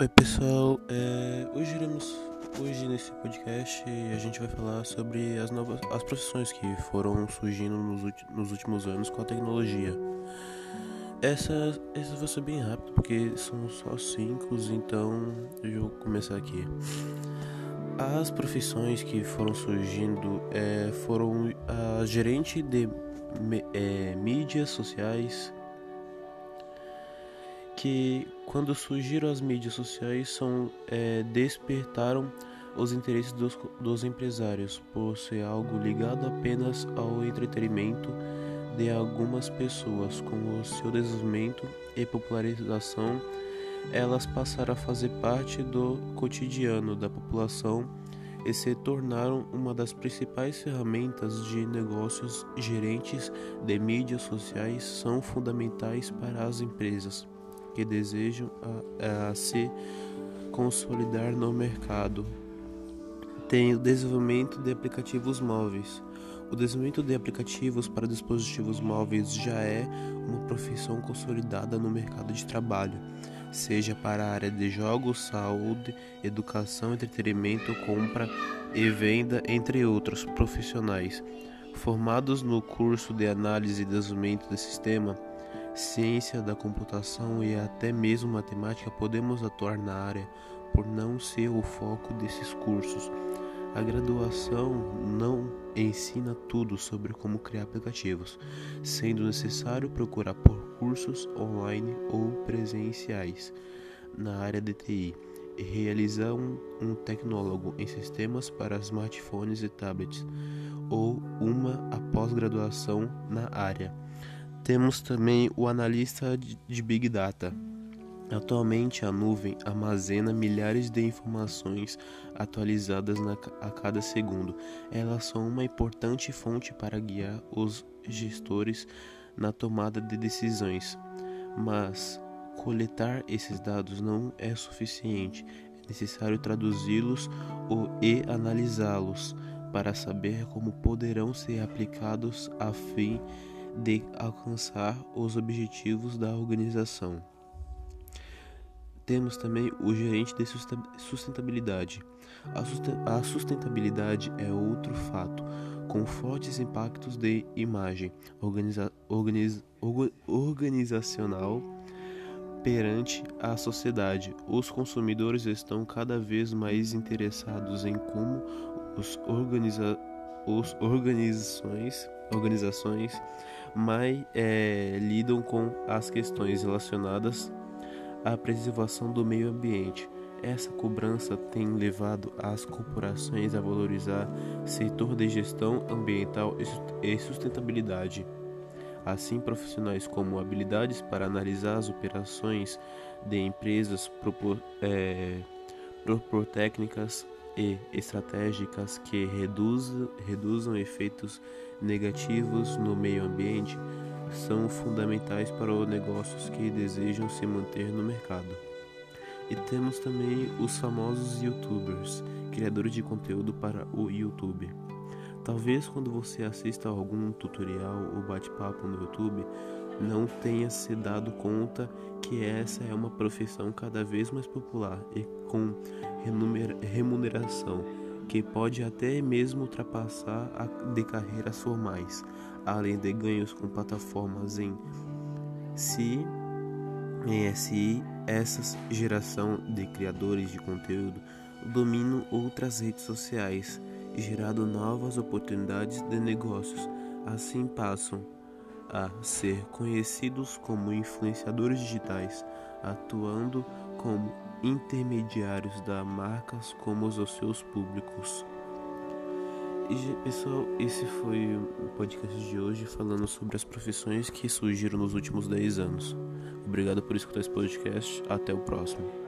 Oi pessoal, é, hoje iremos, hoje nesse podcast a gente vai falar sobre as novas as profissões que foram surgindo nos, nos últimos anos com a tecnologia. Essa, essa vai ser bem rápido porque são só cinco, então eu vou começar aqui. As profissões que foram surgindo é, foram a gerente de é, mídias sociais, que quando surgiram as mídias sociais são é, despertaram os interesses dos, dos empresários por ser algo ligado apenas ao entretenimento de algumas pessoas. Com o seu desenvolvimento e popularização, elas passaram a fazer parte do cotidiano da população e se tornaram uma das principais ferramentas de negócios. Gerentes de mídias sociais são fundamentais para as empresas que desejam a, a se consolidar no mercado. Tem o desenvolvimento de aplicativos móveis. O desenvolvimento de aplicativos para dispositivos móveis já é uma profissão consolidada no mercado de trabalho, seja para a área de jogos, saúde, educação, entretenimento, compra e venda, entre outros profissionais. Formados no curso de análise e desenvolvimento de sistema, ciência da computação e até mesmo matemática podemos atuar na área, por não ser o foco desses cursos. A graduação não ensina tudo sobre como criar aplicativos, sendo necessário procurar por cursos online ou presenciais na área de TI e realizar um, um tecnólogo em sistemas para smartphones e tablets ou uma pós-graduação na área. Temos também o analista de Big Data. Atualmente, a nuvem armazena milhares de informações atualizadas na, a cada segundo. Elas são uma importante fonte para guiar os gestores na tomada de decisões. Mas coletar esses dados não é suficiente. É necessário traduzi-los e analisá-los para saber como poderão ser aplicados a fim de de alcançar os objetivos da organização. Temos também o gerente de sustentabilidade. A sustentabilidade é outro fato com fortes impactos de imagem organiza organiz organizacional perante a sociedade. Os consumidores estão cada vez mais interessados em como os, organiza os organizações, organizações mais é, lidam com as questões relacionadas à preservação do meio ambiente. Essa cobrança tem levado as corporações a valorizar setor de gestão ambiental e sustentabilidade. Assim, profissionais como habilidades para analisar as operações de empresas, propor, é, propor técnicas e estratégicas que reduzam, reduzam efeitos negativos no meio ambiente são fundamentais para os negócios que desejam se manter no mercado. E temos também os famosos youtubers, criadores de conteúdo para o YouTube. Talvez quando você assista algum tutorial ou bate-papo no YouTube, não tenha se dado conta que essa é uma profissão cada vez mais popular e com remuneração que pode até mesmo ultrapassar a de carreiras formais, além de ganhos com plataformas em si, em SI, essa geração de criadores de conteúdo dominam outras redes sociais, gerando novas oportunidades de negócios. Assim passam a ser conhecidos como influenciadores digitais, atuando como intermediários da marcas como os seus públicos. E pessoal, esse foi o podcast de hoje falando sobre as profissões que surgiram nos últimos 10 anos. Obrigado por escutar esse podcast. Até o próximo.